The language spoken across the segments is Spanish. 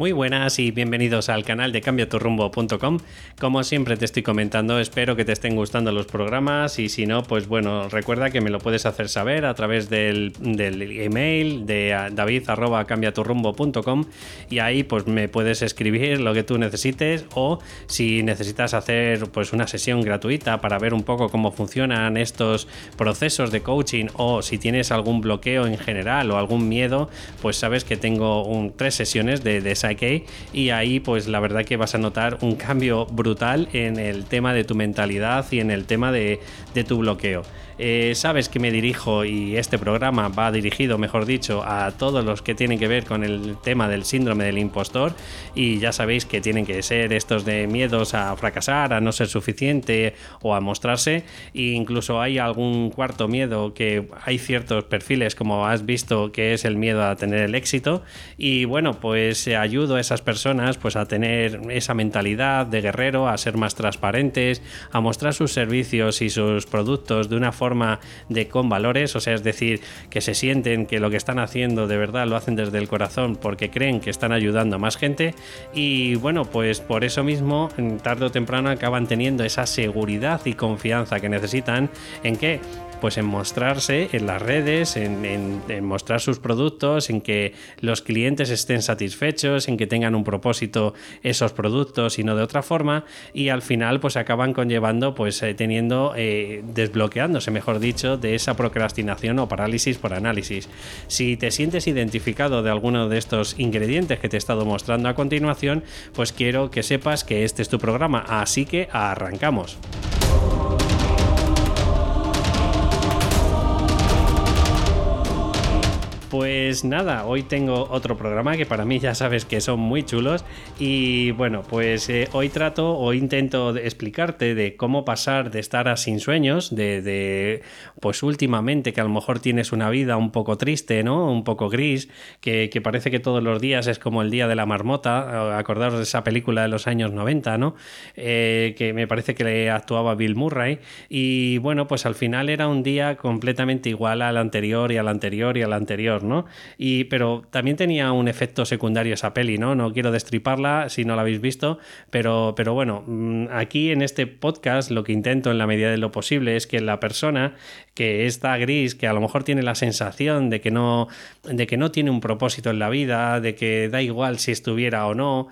Muy buenas y bienvenidos al canal de cambiaturrumbo.com. Como siempre te estoy comentando, espero que te estén gustando los programas y si no, pues bueno, recuerda que me lo puedes hacer saber a través del, email de david.cambiaturrumbo.com y ahí pues me puedes escribir lo que tú necesites o si necesitas hacer pues una sesión gratuita para ver un poco cómo funcionan estos procesos de coaching o si tienes algún bloqueo en general o algún miedo, pues sabes que tengo tres sesiones de, de Y ahí pues la verdad que vas a notar un cambio brutal en el tema de tu mentalidad y en el tema de, de tu bloqueo. Eh, sabes que me dirijo y este programa va dirigido, mejor dicho, a todos los que tienen que ver con el tema del síndrome del impostor. Y ya sabéis que tienen que ser estos de miedos a fracasar, a no ser suficiente o a mostrarse. E incluso hay algún cuarto miedo que hay ciertos perfiles como has visto que es el miedo a tener el éxito. Y bueno pues ayudo a esas personas pues a tener esa mentalidad de guerrero, a ser más transparentes, a mostrar sus servicios y sus productos de una forma de con valores, o sea, es decir, que se sienten que lo que están haciendo de verdad lo hacen desde el corazón porque creen que están ayudando a más gente y bueno, pues por eso mismo, tarde o temprano acaban teniendo esa seguridad y confianza que necesitan en que pues en mostrarse en las redes, en, mostrar sus productos, en que los clientes estén satisfechos, en que tengan un propósito esos productos y no de otra forma, y al final pues acaban conllevando, pues eh, teniendo, eh, desbloqueándose, mejor dicho, de esa procrastinación o parálisis por análisis. Si te sientes identificado de alguno de estos ingredientes que te he estado mostrando a continuación, pues quiero que sepas que este es tu programa, así que arrancamos. Pues nada, hoy tengo otro programa que para mí ya sabes que son muy chulos y bueno, pues eh, hoy trato o intento explicarte de cómo pasar de estar a sin sueños, de, pues últimamente que a lo mejor tienes una vida un poco triste, ¿no? Un poco gris, que, parece que todos los días es como el día de la marmota, acordaros de esa película de los años 90, ¿no? Eh, que me parece que le actuaba Bill Murray y bueno, pues al final era un día completamente igual al anterior y al anterior y al anterior. ¿No? Y, pero también tenía un efecto secundario esa peli, ¿no? No quiero destriparla si no la habéis visto, pero, pero bueno, mm, aquí en este podcast lo que intento en la medida de lo posible es que la persona que está gris, que a lo mejor tiene la sensación de que no, de que no tiene un propósito en la vida, de que da igual si estuviera o no,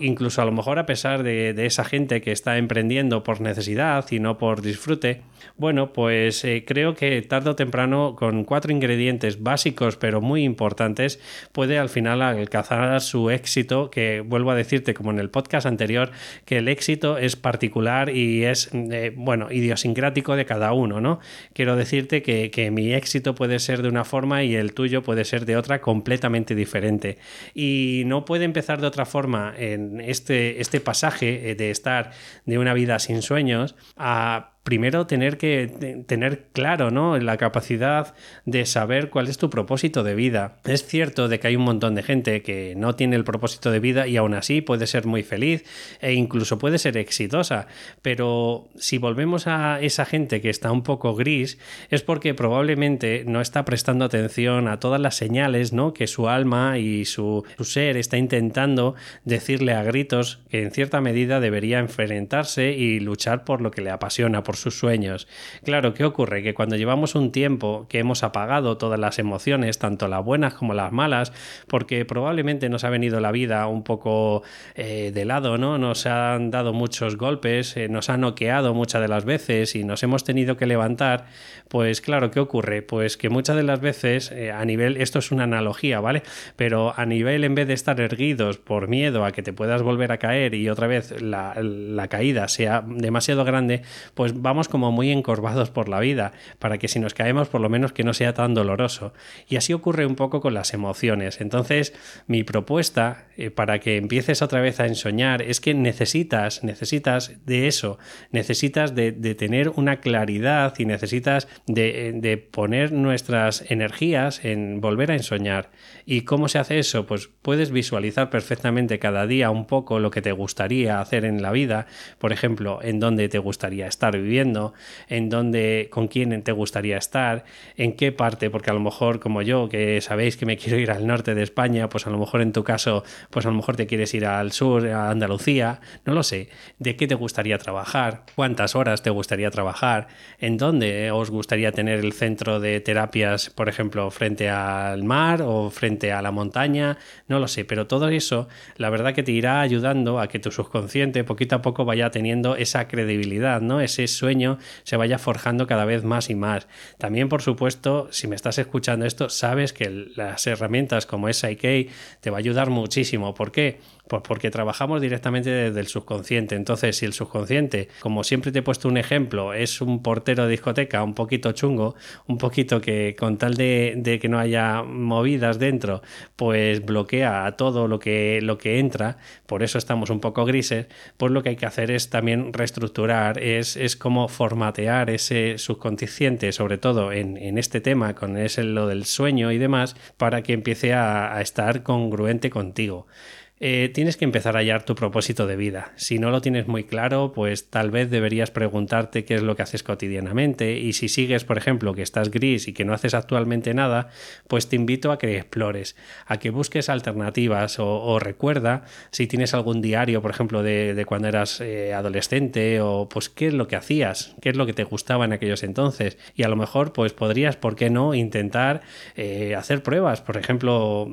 incluso a lo mejor a pesar de, esa gente que está emprendiendo por necesidad y no por disfrute, bueno, pues eh, creo que tarde o temprano con cuatro ingredientes básicos pero muy importantes, puede al final alcanzar su éxito, que vuelvo a decirte como en el podcast anterior, que el éxito es particular y es, eh, bueno, idiosincrático de cada uno, ¿no? Quiero decirte que, que mi éxito puede ser de una forma y el tuyo puede ser de otra completamente diferente. Y no puede empezar de otra forma en este, este pasaje eh, de estar de una vida sin sueños a primero tener que tener claro, ¿no? La capacidad de saber cuál es tu propósito de vida. Es cierto de que hay un montón de gente que no tiene el propósito de vida y aún así puede ser muy feliz e incluso puede ser exitosa. Pero si volvemos a esa gente que está un poco gris, es porque probablemente no está prestando atención a todas las señales, ¿no? Que su alma y su, su ser está intentando decirle a gritos que en cierta medida debería enfrentarse y luchar por lo que le apasiona, por sus sueños. Claro, ¿qué ocurre? Que cuando llevamos un tiempo que hemos apagado todas las emociones, tanto las buenas como las malas, porque probablemente nos ha venido la vida un poco eh, de lado, ¿no? Nos han dado muchos golpes, eh, nos ha noqueado muchas de las veces y nos hemos tenido que levantar, pues claro, ¿qué ocurre? Pues que muchas de las veces eh, a nivel, esto es una analogía, ¿vale? Pero a nivel en vez de estar erguidos por miedo a que te puedas volver a caer y otra vez la, la caída sea demasiado grande, pues vamos como muy encorvados por la vida, para que si nos caemos por lo menos que no sea tan doloroso. Y así ocurre un poco con las emociones. Entonces, mi propuesta eh, para que empieces otra vez a ensoñar es que necesitas, necesitas de eso, necesitas de, tener una claridad y necesitas de, de poner nuestras energías en volver a ensoñar. ¿Y cómo se hace eso? Pues puedes visualizar perfectamente cada día un poco lo que te gustaría hacer en la vida, por ejemplo, en dónde te gustaría estar viviendo en dónde, con quién te gustaría estar, en qué parte, porque a lo mejor como yo, que sabéis que me quiero ir al norte de España, pues a lo mejor en tu caso, pues a lo mejor te quieres ir al sur, a Andalucía, no lo sé, de qué te gustaría trabajar, cuántas horas te gustaría trabajar, en dónde os gustaría tener el centro de terapias, por ejemplo, frente al mar o frente a la montaña, no lo sé, pero todo eso, la verdad que te irá ayudando a que tu subconsciente poquito a poco vaya teniendo esa credibilidad, ¿no? Ese sueño se vaya forjando cada vez más y más. También, por supuesto, si me estás escuchando esto, sabes que las herramientas como SIK te va a ayudar muchísimo. ¿Por qué? Pues porque trabajamos directamente desde el subconsciente. Entonces, si el subconsciente, como siempre te he puesto un ejemplo, es un portero de discoteca un poquito chungo, un poquito que con tal de, que no haya movidas dentro, pues bloquea a todo lo que, lo que entra, por eso estamos un poco grises, pues lo que hay que hacer es también reestructurar, es, es como formatear ese subconsciente, sobre todo en, este tema, con ese, lo del sueño y demás, para que empiece a estar congruente contigo. Eh, tienes que empezar a hallar tu propósito de vida. Si no lo tienes muy claro, pues tal vez deberías preguntarte qué es lo que haces cotidianamente y si sigues, por ejemplo, que estás gris y que no haces actualmente nada, pues te invito a que explores, a que busques alternativas o, recuerda si tienes algún diario, por ejemplo, de, cuando eras eh, adolescente o pues qué es lo que hacías, qué es lo que te gustaba en aquellos entonces y a lo mejor pues podrías, ¿por qué no?, intentar eh, hacer pruebas. Por ejemplo,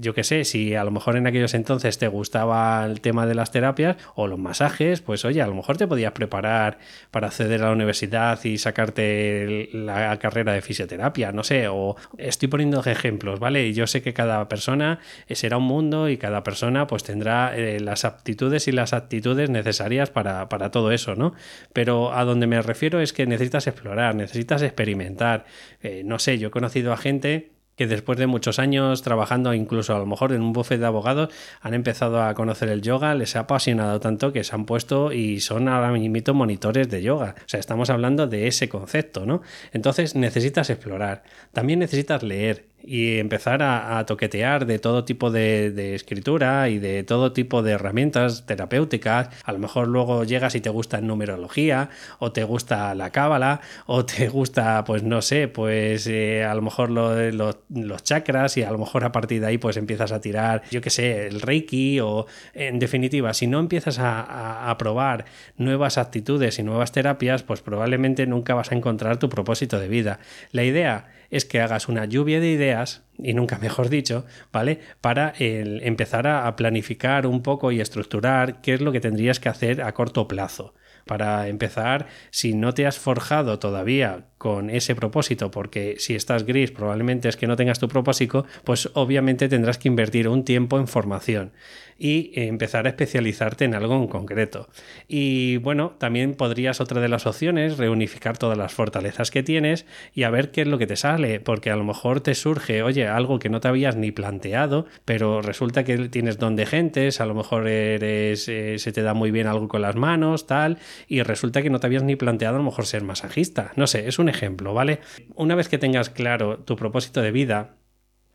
yo qué sé, si a lo mejor en aquellos entonces entonces te gustaba el tema de las terapias o los masajes, pues oye, a lo mejor te podías preparar para acceder a la universidad y sacarte la carrera de fisioterapia, no sé, o estoy poniendo ejemplos, ¿vale? Y yo sé que cada persona será un mundo y cada persona pues tendrá eh, las aptitudes y las actitudes necesarias para, todo eso, ¿no? Pero a donde me refiero es que necesitas explorar, necesitas experimentar. Eh, no sé, yo he conocido a gente que después de muchos años trabajando incluso a lo mejor en un buffet de abogados han empezado a conocer el yoga, les ha apasionado tanto que se han puesto y son ahora mismo monitores de yoga. O sea, estamos hablando de ese concepto, ¿no? Entonces necesitas explorar. También necesitas leer y empezar a, toquetear de todo tipo de, escritura y de todo tipo de herramientas terapéuticas. A lo mejor luego llegas y te gusta numerología o te gusta la cábala o te gusta, pues no sé, pues eh, a lo mejor los chakras y a lo mejor a partir de ahí pues empiezas a tirar, yo qué sé, el reiki o en definitiva, si no empiezas a, a probar nuevas actitudes y nuevas terapias, pues probablemente nunca vas a encontrar tu propósito de vida. La idea es que hagas una lluvia de ideas, y nunca mejor dicho, ¿vale? Para empezar a planificar un poco y estructurar qué es lo que tendrías que hacer a corto plazo. Para empezar, si no te has forjado todavía con ese propósito, porque si estás gris probablemente es que no tengas tu propósito, pues obviamente tendrás que invertir un tiempo en formación y empezar a especializarte en algo en concreto. Y bueno, también podrías otra de las opciones reunificar todas las fortalezas que tienes y a ver qué es lo que te sale, porque a lo mejor te surge, oye, algo que no te habías ni planteado, pero resulta que tienes don de gentes, a lo mejor eres, eh, se te da muy bien algo con las manos, tal, y resulta que no te habías ni planteado a lo mejor ser masajista. No sé, es un ejemplo, ¿vale? Una vez que tengas claro tu propósito de vida,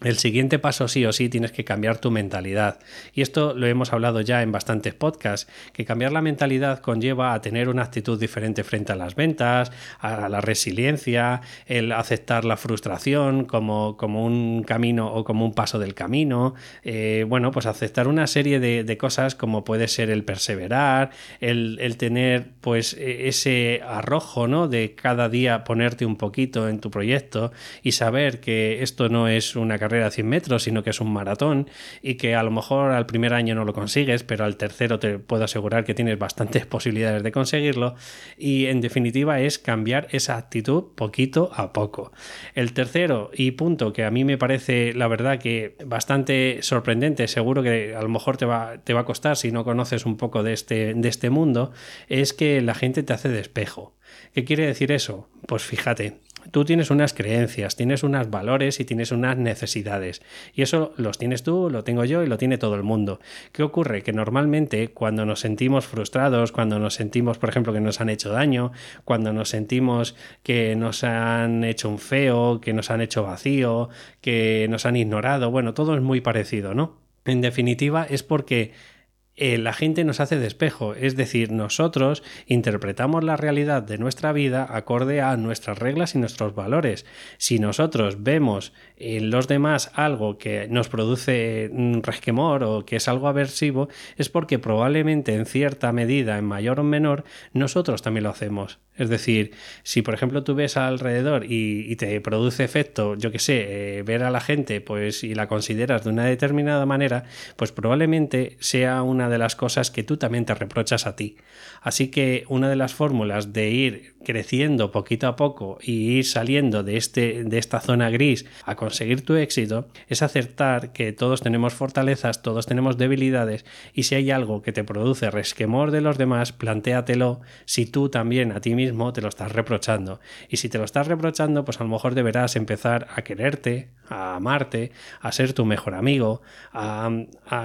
el siguiente paso sí o sí tienes que cambiar tu mentalidad. Y esto lo hemos hablado ya en bastantes podcasts, que cambiar la mentalidad conlleva a tener una actitud diferente frente a las ventas, a la resiliencia, el aceptar la frustración como, como un camino o como un paso del camino. Eh, bueno, pues aceptar una serie de, cosas como puede ser el perseverar, el, el, tener pues e, ese arrojo, ¿no? De cada día ponerte un poquito en tu proyecto y saber que esto no es una carrera de 100 metros, sino que es un maratón y que a lo mejor al primer año no lo consigues, pero al tercero te puedo asegurar que tienes bastantes posibilidades de conseguirlo y en definitiva es cambiar esa actitud poquito a poco. El tercero y punto que a mí me parece la verdad que bastante sorprendente, seguro que a lo mejor te va, te va a costar si no conoces un poco de este, de este mundo, es que la gente te hace de espejo. ¿Qué quiere decir eso? Pues fíjate, tú tienes unas creencias, tienes unos valores y tienes unas necesidades. Y eso los tienes tú, lo tengo yo y lo tiene todo el mundo. ¿Qué ocurre? Que normalmente cuando nos sentimos frustrados, cuando nos sentimos, por ejemplo, que nos han hecho daño, cuando nos sentimos que nos han hecho un feo, que nos han hecho vacío, que nos han ignorado, bueno, todo es muy parecido, ¿no? En definitiva, es porque eh, la gente nos hace de espejo, es decir, nosotros interpretamos la realidad de nuestra vida acorde a nuestras reglas y nuestros valores. Si nosotros vemos en los demás algo que nos produce un resquemor o que es algo aversivo, es porque probablemente en cierta medida, en mayor o menor, nosotros también lo hacemos. Es decir, si por ejemplo tú ves alrededor y, te produce efecto, yo que sé, eh, ver a la gente, pues y la consideras de una determinada manera, pues probablemente sea una de las cosas que tú también te reprochas a ti. Así que una de las fórmulas de ir creciendo poquito a poco y ir saliendo de, este, de esta zona gris a conseguir tu éxito es aceptar que todos tenemos fortalezas, todos tenemos debilidades y si hay algo que te produce resquemor de los demás, plantéatelo si tú también a ti mismo te lo estás reprochando. Y si te lo estás reprochando, pues a lo mejor deberás empezar a quererte, a amarte, a ser tu mejor amigo, a,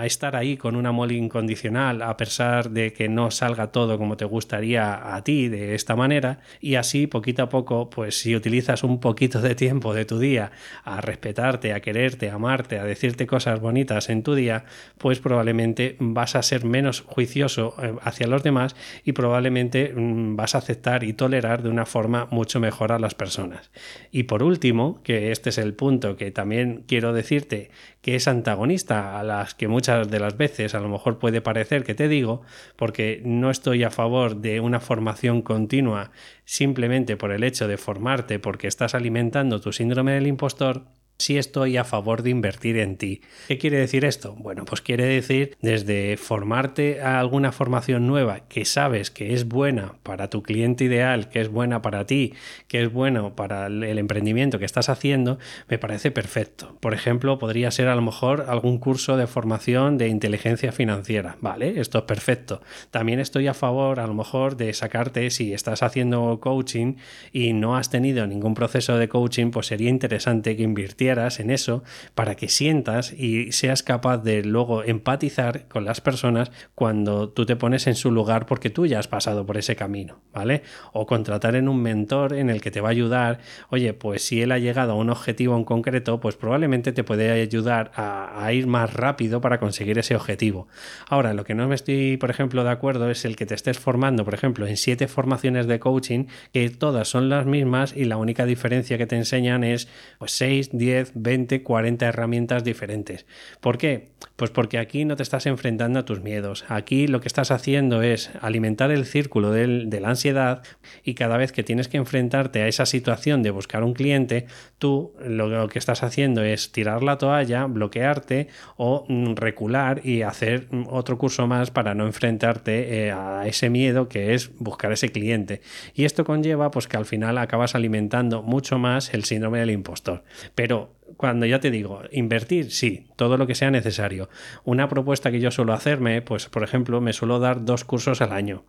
estar ahí con un amor incondicional, a pesar de que no salga todo como te gustaría a ti de esta manera. Y así, poquito a poco, pues si utilizas un poquito de tiempo de tu día a respetarte, a quererte, a amarte, a decirte cosas bonitas en tu día, pues probablemente vas a ser menos juicioso eh, hacia los demás y probablemente mm, vas a aceptar y tolerar de una forma mucho mejor a las personas. Y por último, que este es el punto que también quiero decirte que es antagonista a las que muchas de las veces a lo mejor puede parecer que te digo, porque no estoy a favor de una formación continua simplemente por el hecho de formarte porque estás alimentando tu síndrome del impostor, si estoy a favor de invertir en ti. ¿Qué quiere decir esto? Bueno, pues quiere decir desde formarte a alguna formación nueva que sabes que es buena para tu cliente ideal, que es buena para ti, que es bueno para el emprendimiento que estás haciendo, me parece perfecto. Por ejemplo, podría ser a lo mejor algún curso de formación de inteligencia financiera, ¿vale? Esto es perfecto. También estoy a favor a lo mejor de sacarte si estás haciendo coaching y no has tenido ningún proceso de coaching, pues sería interesante que invirtieras en eso para que sientas y seas capaz de luego empatizar con las personas cuando tú te pones en su lugar porque tú ya has pasado por ese camino, ¿vale? O contratar en un mentor en el que te va a ayudar, oye, pues si él ha llegado a un objetivo en concreto, pues probablemente te puede ayudar a, a ir más rápido para conseguir ese objetivo. Ahora, lo que no me estoy, por ejemplo, de acuerdo es el que te estés formando, por ejemplo, en siete formaciones de coaching, que todas son las mismas y la única diferencia que te enseñan es pues 6, 10, 20, 40 herramientas diferentes. ¿Por qué? Pues porque aquí no te estás enfrentando a tus miedos. Aquí lo que estás haciendo es alimentar el círculo de la ansiedad y cada vez que tienes que enfrentarte a esa situación de buscar un cliente, tú lo, que estás haciendo es tirar la toalla, bloquearte o mm, recular y hacer mm, otro curso más para no enfrentarte eh, a ese miedo que es buscar ese cliente. Y esto conlleva pues que al final acabas alimentando mucho más el síndrome del impostor. Pero cuando ya te digo, invertir, sí, todo lo que sea necesario. Una propuesta que yo suelo hacerme, pues por ejemplo, me suelo dar dos cursos al año.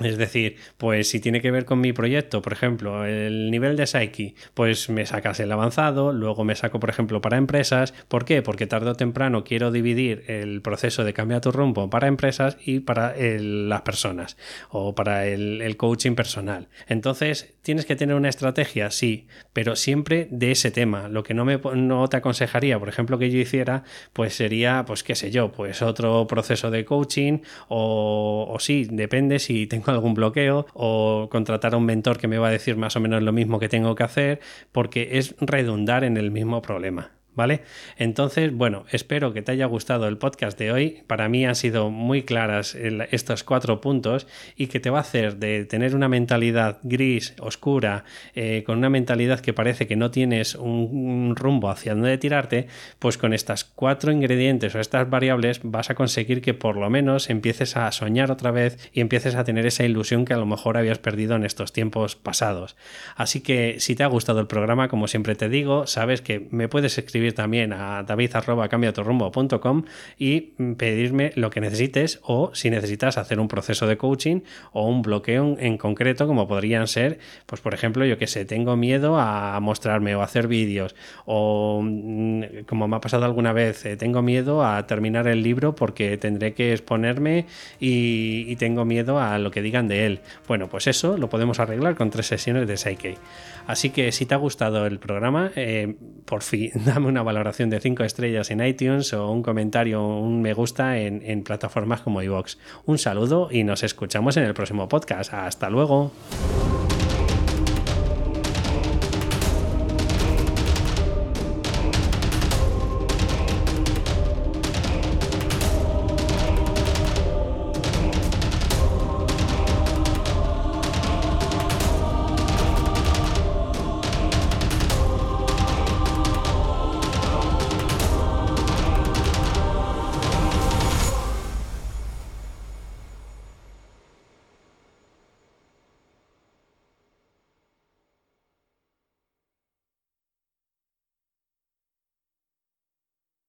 Es decir, pues si tiene que ver con mi proyecto, por ejemplo, el nivel de Psyche, pues me sacas el avanzado, luego me saco, por ejemplo, para empresas. ¿Por qué? Porque tarde o temprano quiero dividir el proceso de cambiar tu rumbo para empresas y para las personas o para el, el, coaching personal. Entonces, tienes que tener una estrategia, sí, pero siempre de ese tema. Lo que no, me, no te aconsejaría, por ejemplo, que yo hiciera, pues sería, pues qué sé yo, pues otro proceso de coaching o sí, depende si tengo algún bloqueo o contratar a un mentor que me va a decir más o menos lo mismo que tengo que hacer porque es redundar en el mismo problema. ¿Vale? Entonces, bueno, espero que te haya gustado el podcast de hoy. Para mí han sido muy claras estos cuatro puntos y que te va a hacer de tener una mentalidad gris, oscura, eh, con una mentalidad que parece que no tienes un, rumbo hacia dónde tirarte, pues con estas cuatro ingredientes o estas variables vas a conseguir que por lo menos empieces a soñar otra vez y empieces a tener esa ilusión que a lo mejor habías perdido en estos tiempos pasados. Así que si te ha gustado el programa, como siempre te digo, sabes que me puedes escribir también a david.cambiaturrumbo.com y pedirme lo que necesites o si necesitas hacer un proceso de coaching o un bloqueo en concreto como podrían ser, pues por ejemplo, yo que sé, tengo miedo a mostrarme o hacer vídeos o mm, como me ha pasado alguna vez, eh, tengo miedo a terminar el libro porque tendré que exponerme y, tengo miedo a lo que digan de él. Bueno, pues eso lo podemos arreglar con tres sesiones de Psyche. Así que si te ha gustado el programa, eh, por fin, dame una valoración de 5 estrellas en iTunes o un comentario un me gusta en, en plataformas como iVoox. Un saludo y nos escuchamos en el próximo podcast. Hasta luego.